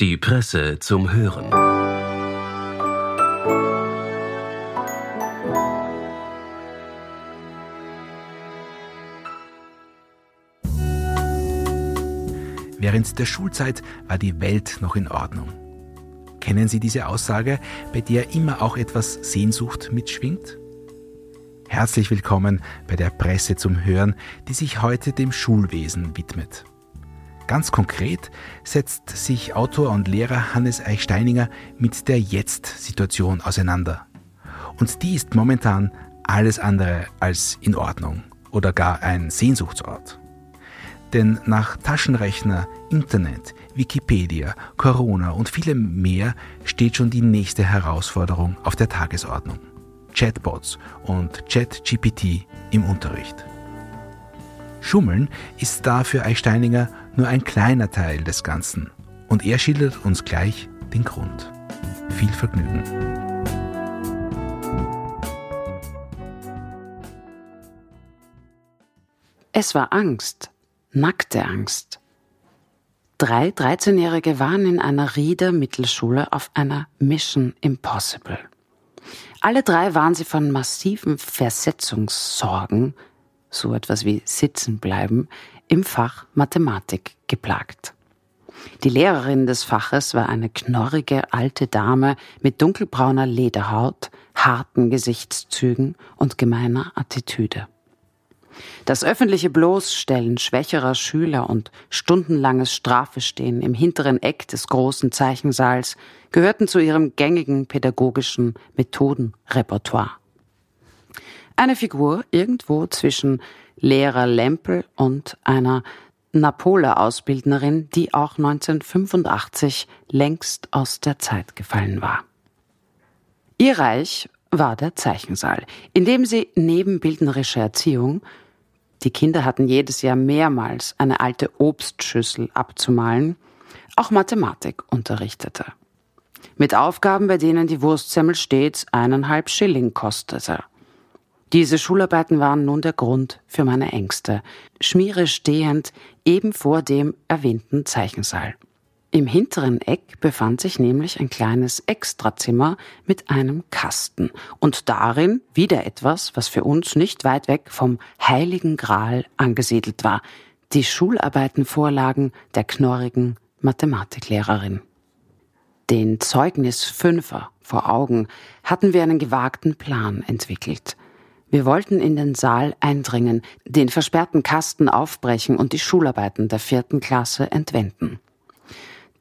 Die Presse zum Hören. Während der Schulzeit war die Welt noch in Ordnung. Kennen Sie diese Aussage, bei der immer auch etwas Sehnsucht mitschwingt? Herzlich willkommen bei der Presse zum Hören, die sich heute dem Schulwesen widmet. Ganz konkret setzt sich Autor und Lehrer Hannes Eichsteininger mit der Jetzt-Situation auseinander. Und die ist momentan alles andere als in Ordnung oder gar ein Sehnsuchtsort. Denn nach Taschenrechner, Internet, Wikipedia, Corona und vielem mehr steht schon die nächste Herausforderung auf der Tagesordnung. Chatbots und ChatGPT im Unterricht. Schummeln ist da für Eichsteininger nur ein kleiner Teil des Ganzen. Und er schildert uns gleich den Grund. Viel Vergnügen. Es war Angst, nackte Angst. Drei 13-Jährige waren in einer Rieder Mittelschule auf einer Mission Impossible. Alle drei waren sie von massiven Versetzungssorgen, so etwas wie sitzen bleiben, im Fach Mathematik geplagt. Die Lehrerin des Faches war eine knorrige alte Dame mit dunkelbrauner Lederhaut, harten Gesichtszügen und gemeiner Attitüde. Das öffentliche Bloßstellen schwächerer Schüler und stundenlanges Strafestehen im hinteren Eck des großen Zeichensaals gehörten zu ihrem gängigen pädagogischen Methodenrepertoire. Eine Figur irgendwo zwischen Lehrer Lempel und einer Napole-Ausbildnerin, die auch 1985 längst aus der Zeit gefallen war. Ihr Reich war der Zeichensaal, in dem sie neben bildnerischer Erziehung die Kinder hatten jedes Jahr mehrmals eine alte Obstschüssel abzumalen, auch Mathematik unterrichtete. Mit Aufgaben, bei denen die Wurstsemmel stets eineinhalb Schilling kostete. Diese Schularbeiten waren nun der Grund für meine Ängste, schmiere stehend eben vor dem erwähnten Zeichensaal. Im hinteren Eck befand sich nämlich ein kleines Extrazimmer mit einem Kasten und darin wieder etwas, was für uns nicht weit weg vom Heiligen Gral angesiedelt war, die Schularbeitenvorlagen der knorrigen Mathematiklehrerin. Den Zeugnis Fünfer vor Augen hatten wir einen gewagten Plan entwickelt. Wir wollten in den Saal eindringen, den versperrten Kasten aufbrechen und die Schularbeiten der vierten Klasse entwenden.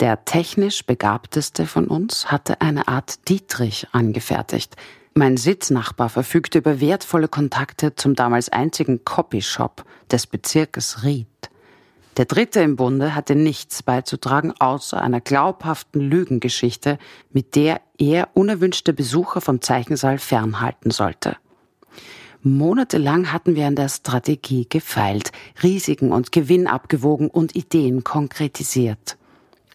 Der technisch begabteste von uns hatte eine Art Dietrich angefertigt. Mein Sitznachbar verfügte über wertvolle Kontakte zum damals einzigen Copyshop des Bezirkes Ried. Der Dritte im Bunde hatte nichts beizutragen außer einer glaubhaften Lügengeschichte, mit der er unerwünschte Besucher vom Zeichensaal fernhalten sollte. Monatelang hatten wir an der Strategie gefeilt, Risiken und Gewinn abgewogen und Ideen konkretisiert.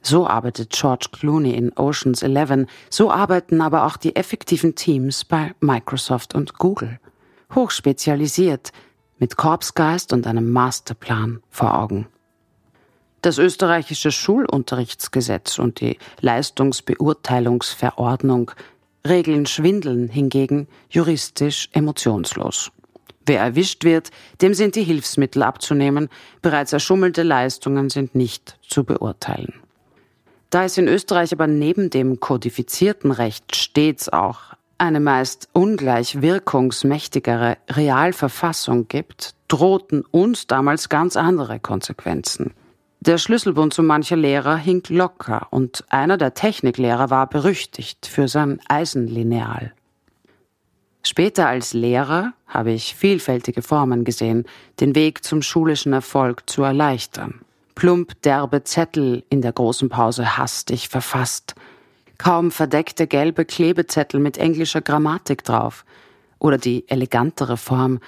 So arbeitet George Clooney in Oceans 11, so arbeiten aber auch die effektiven Teams bei Microsoft und Google. Hochspezialisiert, mit Korpsgeist und einem Masterplan vor Augen. Das österreichische Schulunterrichtsgesetz und die Leistungsbeurteilungsverordnung regeln Schwindeln hingegen juristisch emotionslos. Wer erwischt wird, dem sind die Hilfsmittel abzunehmen, bereits erschummelte Leistungen sind nicht zu beurteilen. Da es in Österreich aber neben dem kodifizierten Recht stets auch eine meist ungleich wirkungsmächtigere Realverfassung gibt, drohten uns damals ganz andere Konsequenzen. Der Schlüsselbund zu mancher Lehrer hing locker und einer der Techniklehrer war berüchtigt für sein Eisenlineal. Später als Lehrer habe ich vielfältige Formen gesehen, den Weg zum schulischen Erfolg zu erleichtern. Plump derbe Zettel in der großen Pause hastig verfasst, kaum verdeckte gelbe Klebezettel mit englischer Grammatik drauf. Oder die elegantere Form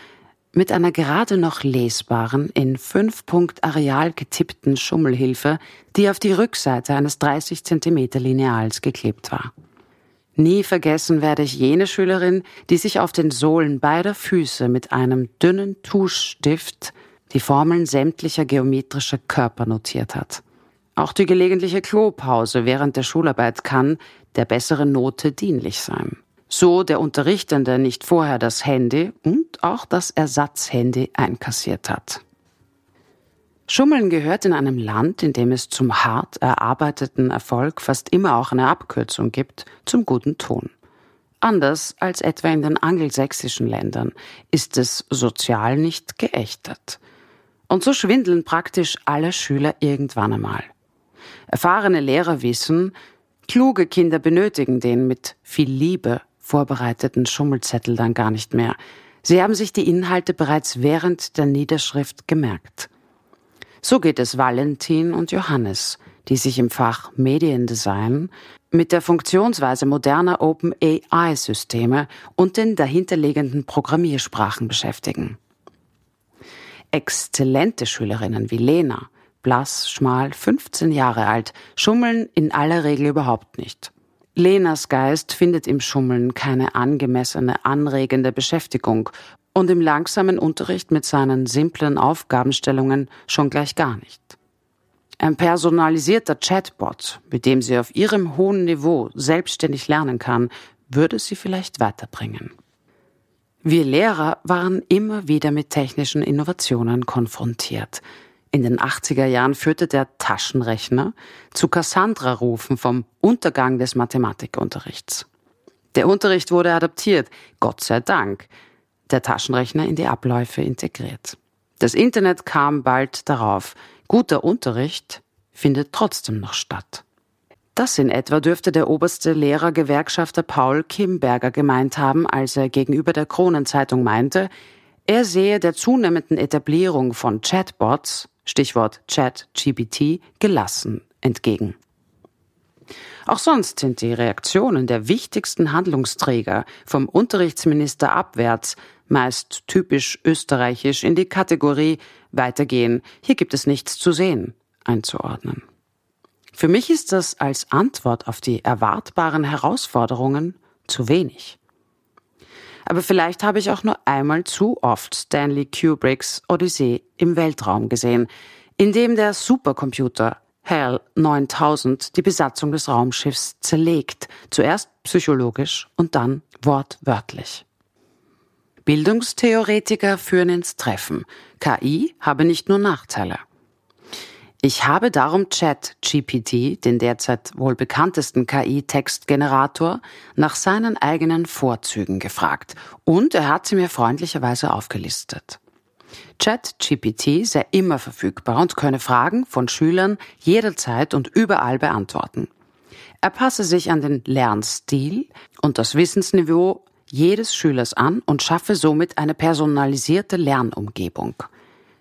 mit einer gerade noch lesbaren, in fünf Punkt Areal getippten Schummelhilfe, die auf die Rückseite eines 30 Zentimeter Lineals geklebt war. Nie vergessen werde ich jene Schülerin, die sich auf den Sohlen beider Füße mit einem dünnen Tuschstift die Formeln sämtlicher geometrischer Körper notiert hat. Auch die gelegentliche Klopause während der Schularbeit kann der besseren Note dienlich sein. So der Unterrichtende nicht vorher das Handy und auch das Ersatzhandy einkassiert hat. Schummeln gehört in einem Land, in dem es zum hart erarbeiteten Erfolg fast immer auch eine Abkürzung gibt, zum guten Ton. Anders als etwa in den angelsächsischen Ländern ist es sozial nicht geächtet. Und so schwindeln praktisch alle Schüler irgendwann einmal. Erfahrene Lehrer wissen, kluge Kinder benötigen den mit viel Liebe vorbereiteten Schummelzettel dann gar nicht mehr. Sie haben sich die Inhalte bereits während der Niederschrift gemerkt. So geht es Valentin und Johannes, die sich im Fach Mediendesign mit der Funktionsweise moderner Open AI-Systeme und den dahinterliegenden Programmiersprachen beschäftigen. Exzellente Schülerinnen wie Lena, blass, schmal, 15 Jahre alt, schummeln in aller Regel überhaupt nicht. Lenas Geist findet im Schummeln keine angemessene, anregende Beschäftigung und im langsamen Unterricht mit seinen simplen Aufgabenstellungen schon gleich gar nicht. Ein personalisierter Chatbot, mit dem sie auf ihrem hohen Niveau selbstständig lernen kann, würde sie vielleicht weiterbringen. Wir Lehrer waren immer wieder mit technischen Innovationen konfrontiert. In den 80er Jahren führte der Taschenrechner zu Cassandra-Rufen vom Untergang des Mathematikunterrichts. Der Unterricht wurde adaptiert, Gott sei Dank, der Taschenrechner in die Abläufe integriert. Das Internet kam bald darauf. Guter Unterricht findet trotzdem noch statt. Das in etwa dürfte der oberste Lehrergewerkschafter Paul Kimberger gemeint haben, als er gegenüber der Kronenzeitung meinte, er sehe der zunehmenden Etablierung von Chatbots, Stichwort Chat-GPT, gelassen entgegen. Auch sonst sind die Reaktionen der wichtigsten Handlungsträger vom Unterrichtsminister abwärts meist typisch österreichisch in die Kategorie Weitergehen, hier gibt es nichts zu sehen, einzuordnen. Für mich ist das als Antwort auf die erwartbaren Herausforderungen zu wenig. Aber vielleicht habe ich auch nur einmal zu oft Stanley Kubricks Odyssee im Weltraum gesehen, in dem der Supercomputer HAL 9000 die Besatzung des Raumschiffs zerlegt, zuerst psychologisch und dann wortwörtlich. Bildungstheoretiker führen ins Treffen. KI habe nicht nur Nachteile. Ich habe darum Chat-GPT, den derzeit wohl bekanntesten KI-Textgenerator, nach seinen eigenen Vorzügen gefragt und er hat sie mir freundlicherweise aufgelistet. Chat-GPT sei immer verfügbar und könne Fragen von Schülern jederzeit und überall beantworten. Er passe sich an den Lernstil und das Wissensniveau jedes Schülers an und schaffe somit eine personalisierte Lernumgebung.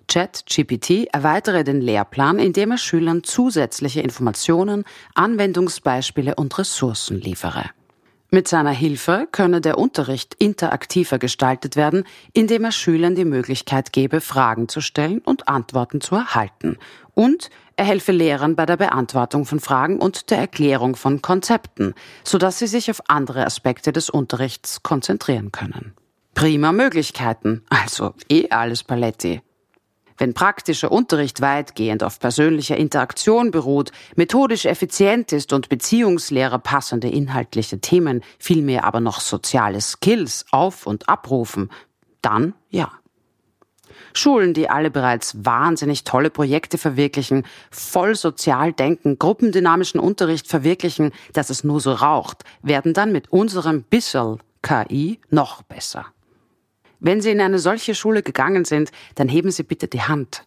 ChatGPT erweitere den Lehrplan, indem er Schülern zusätzliche Informationen, Anwendungsbeispiele und Ressourcen liefere. Mit seiner Hilfe könne der Unterricht interaktiver gestaltet werden, indem er Schülern die Möglichkeit gebe, Fragen zu stellen und Antworten zu erhalten. Und er helfe Lehrern bei der Beantwortung von Fragen und der Erklärung von Konzepten, sodass sie sich auf andere Aspekte des Unterrichts konzentrieren können. Prima Möglichkeiten, also eh alles Paletti. Wenn praktischer Unterricht weitgehend auf persönlicher Interaktion beruht, methodisch effizient ist und Beziehungslehrer passende inhaltliche Themen, vielmehr aber noch soziale Skills auf- und abrufen, dann ja. Schulen, die alle bereits wahnsinnig tolle Projekte verwirklichen, voll sozial denken, gruppendynamischen Unterricht verwirklichen, dass es nur so raucht, werden dann mit unserem Bissel KI noch besser. Wenn Sie in eine solche Schule gegangen sind, dann heben Sie bitte die Hand.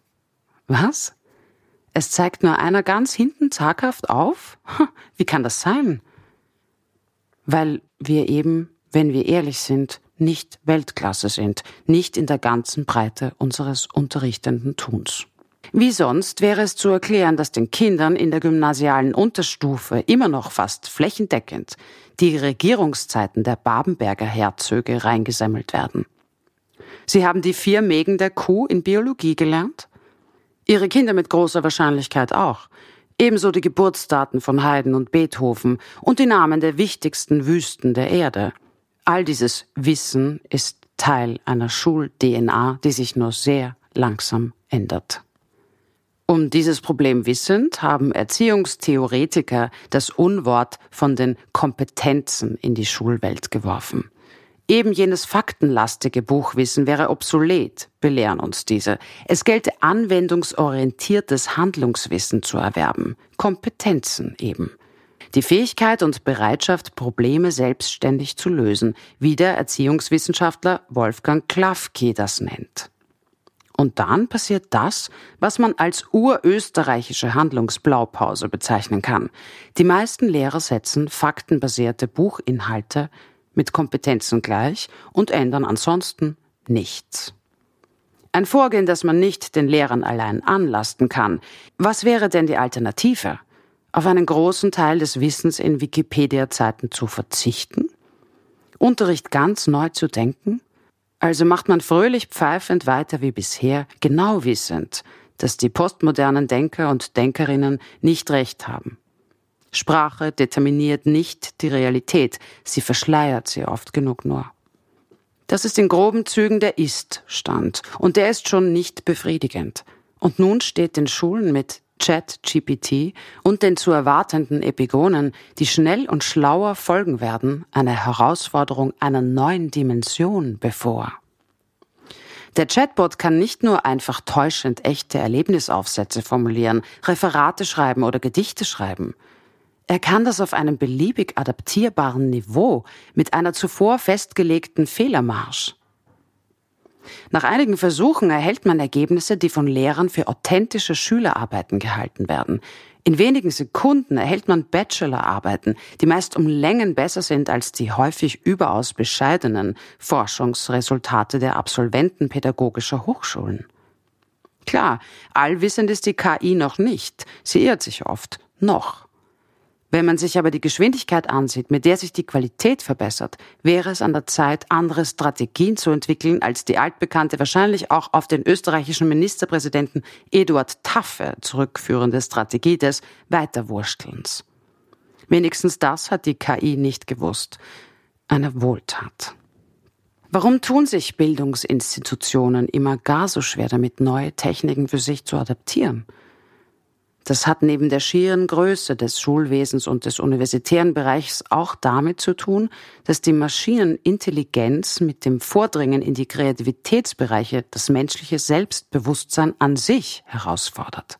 Was? Es zeigt nur einer ganz hinten zaghaft auf? Wie kann das sein? Weil wir eben, wenn wir ehrlich sind, nicht Weltklasse sind, nicht in der ganzen Breite unseres unterrichtenden Tuns. Wie sonst wäre es zu erklären, dass den Kindern in der gymnasialen Unterstufe immer noch fast flächendeckend die Regierungszeiten der Babenberger Herzöge reingesammelt werden. Sie haben die vier Mägen der Kuh in Biologie gelernt? Ihre Kinder mit großer Wahrscheinlichkeit auch. Ebenso die Geburtsdaten von Haydn und Beethoven und die Namen der wichtigsten Wüsten der Erde. All dieses Wissen ist Teil einer Schul-DNA, die sich nur sehr langsam ändert. Um dieses Problem wissend, haben Erziehungstheoretiker das Unwort von den Kompetenzen in die Schulwelt geworfen. Eben jenes faktenlastige Buchwissen wäre obsolet, belehren uns diese. Es gelte anwendungsorientiertes Handlungswissen zu erwerben, Kompetenzen eben. Die Fähigkeit und Bereitschaft, Probleme selbstständig zu lösen, wie der Erziehungswissenschaftler Wolfgang Klafke das nennt. Und dann passiert das, was man als urösterreichische Handlungsblaupause bezeichnen kann. Die meisten Lehrer setzen faktenbasierte Buchinhalte mit Kompetenzen gleich und ändern ansonsten nichts. Ein Vorgehen, das man nicht den Lehrern allein anlasten kann. Was wäre denn die Alternative? Auf einen großen Teil des Wissens in Wikipedia-Zeiten zu verzichten? Unterricht ganz neu zu denken? Also macht man fröhlich pfeifend weiter wie bisher, genau wissend, dass die postmodernen Denker und Denkerinnen nicht recht haben. Sprache determiniert nicht die Realität, sie verschleiert sie oft genug nur. Das ist in groben Zügen der Ist-Stand und der ist schon nicht befriedigend. Und nun steht den Schulen mit Chat-GPT und den zu erwartenden Epigonen, die schnell und schlauer folgen werden, eine Herausforderung einer neuen Dimension bevor. Der Chatbot kann nicht nur einfach täuschend echte Erlebnisaufsätze formulieren, Referate schreiben oder Gedichte schreiben. Er kann das auf einem beliebig adaptierbaren Niveau mit einer zuvor festgelegten Fehlermarsch. Nach einigen Versuchen erhält man Ergebnisse, die von Lehrern für authentische Schülerarbeiten gehalten werden. In wenigen Sekunden erhält man Bachelorarbeiten, die meist um Längen besser sind als die häufig überaus bescheidenen Forschungsresultate der Absolventen pädagogischer Hochschulen. Klar, allwissend ist die KI noch nicht. Sie irrt sich oft. Noch. Wenn man sich aber die Geschwindigkeit ansieht, mit der sich die Qualität verbessert, wäre es an der Zeit, andere Strategien zu entwickeln als die altbekannte, wahrscheinlich auch auf den österreichischen Ministerpräsidenten Eduard Taffe zurückführende Strategie des Weiterwurstelns. Wenigstens das hat die KI nicht gewusst. Eine Wohltat. Warum tun sich Bildungsinstitutionen immer gar so schwer damit, neue Techniken für sich zu adaptieren? Das hat neben der schieren Größe des Schulwesens und des universitären Bereichs auch damit zu tun, dass die Maschinenintelligenz mit dem Vordringen in die Kreativitätsbereiche das menschliche Selbstbewusstsein an sich herausfordert.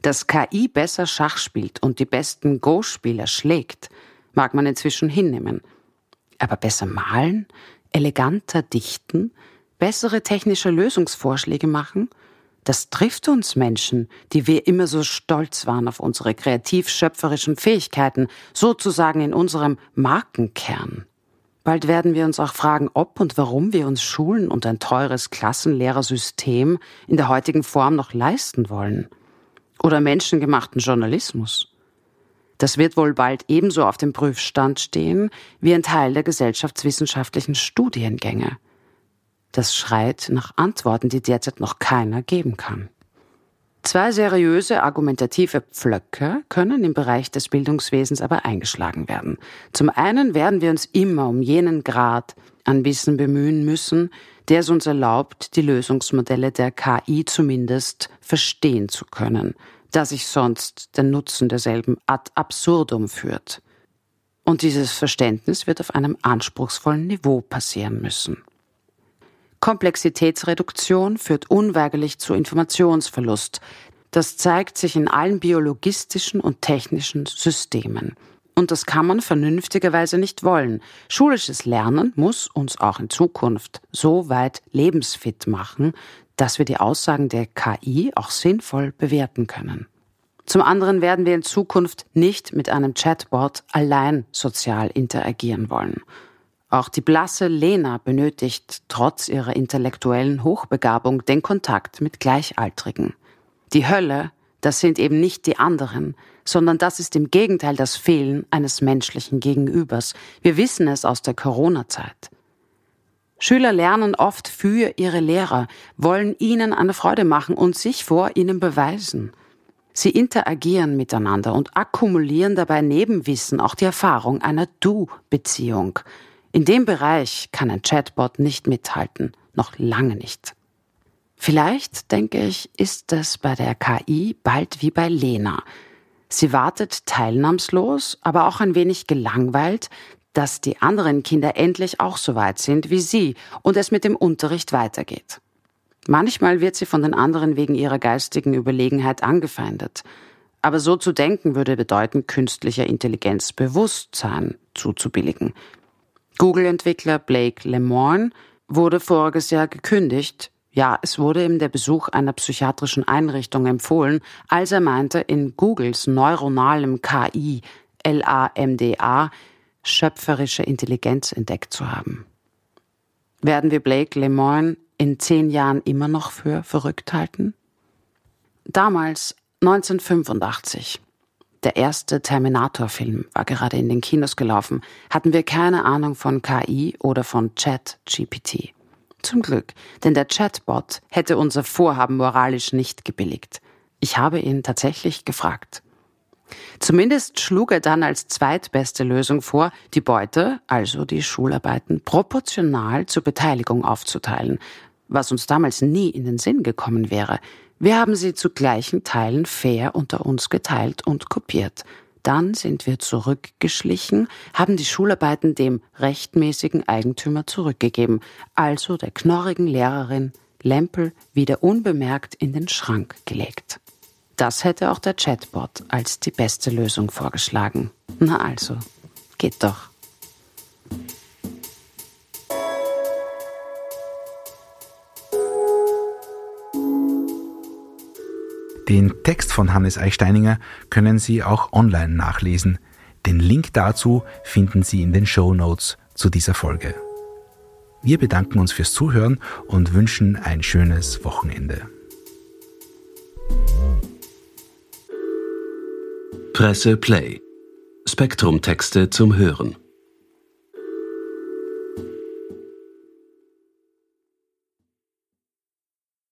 Dass KI besser Schach spielt und die besten Go-Spieler schlägt, mag man inzwischen hinnehmen. Aber besser malen, eleganter dichten, bessere technische Lösungsvorschläge machen – das trifft uns Menschen, die wir immer so stolz waren auf unsere kreativ-schöpferischen Fähigkeiten, sozusagen in unserem Markenkern. Bald werden wir uns auch fragen, ob und warum wir uns Schulen und ein teures Klassenlehrersystem in der heutigen Form noch leisten wollen. Oder menschengemachten Journalismus. Das wird wohl bald ebenso auf dem Prüfstand stehen wie ein Teil der gesellschaftswissenschaftlichen Studiengänge. Das schreit nach Antworten, die derzeit noch keiner geben kann. Zwei seriöse argumentative Pflöcke können im Bereich des Bildungswesens aber eingeschlagen werden. Zum einen werden wir uns immer um jenen Grad an Wissen bemühen müssen, der es uns erlaubt, die Lösungsmodelle der KI zumindest verstehen zu können, da sich sonst der Nutzen derselben ad absurdum führt. Und dieses Verständnis wird auf einem anspruchsvollen Niveau passieren müssen. Komplexitätsreduktion führt unweigerlich zu Informationsverlust. Das zeigt sich in allen biologistischen und technischen Systemen. Und das kann man vernünftigerweise nicht wollen. Schulisches Lernen muss uns auch in Zukunft so weit lebensfit machen, dass wir die Aussagen der KI auch sinnvoll bewerten können. Zum anderen werden wir in Zukunft nicht mit einem Chatbot allein sozial interagieren wollen. Auch die blasse Lena benötigt trotz ihrer intellektuellen Hochbegabung den Kontakt mit Gleichaltrigen. Die Hölle, das sind eben nicht die anderen, sondern das ist im Gegenteil das Fehlen eines menschlichen Gegenübers. Wir wissen es aus der Corona-Zeit. Schüler lernen oft für ihre Lehrer, wollen ihnen eine Freude machen und sich vor ihnen beweisen. Sie interagieren miteinander und akkumulieren dabei Nebenwissen, auch die Erfahrung einer Du-Beziehung. In dem Bereich kann ein Chatbot nicht mithalten, noch lange nicht. Vielleicht, denke ich, ist es bei der KI bald wie bei Lena. Sie wartet teilnahmslos, aber auch ein wenig gelangweilt, dass die anderen Kinder endlich auch so weit sind wie sie und es mit dem Unterricht weitergeht. Manchmal wird sie von den anderen wegen ihrer geistigen Überlegenheit angefeindet. Aber so zu denken würde bedeuten, künstlicher Intelligenz Bewusstsein zuzubilligen. Google-Entwickler Blake Lemoine wurde voriges Jahr gekündigt. Ja, es wurde ihm der Besuch einer psychiatrischen Einrichtung empfohlen, als er meinte, in Googles neuronalem KI, LAMDA, schöpferische Intelligenz entdeckt zu haben. Werden wir Blake Lemoine in zehn Jahren immer noch für verrückt halten? Damals, 1985, der erste Terminator-Film war gerade in den Kinos gelaufen, hatten wir keine Ahnung von KI oder von Chat-GPT. Zum Glück, denn der Chatbot hätte unser Vorhaben moralisch nicht gebilligt. Ich habe ihn tatsächlich gefragt. Zumindest schlug er dann als zweitbeste Lösung vor, die Beute, also die Schularbeiten, proportional zur Beteiligung aufzuteilen, was uns damals nie in den Sinn gekommen wäre. Wir haben sie zu gleichen Teilen fair unter uns geteilt und kopiert. Dann sind wir zurückgeschlichen, haben die Schularbeiten dem rechtmäßigen Eigentümer zurückgegeben, also der knorrigen Lehrerin Lempel wieder unbemerkt in den Schrank gelegt. Das hätte auch der Chatbot als die beste Lösung vorgeschlagen. Na also, geht doch. Den Text von Hannes Eichsteininger können Sie auch online nachlesen. Den Link dazu finden Sie in den Show Notes zu dieser Folge. Wir bedanken uns fürs Zuhören und wünschen ein schönes Wochenende. Presse Play. Spektrum Texte zum Hören.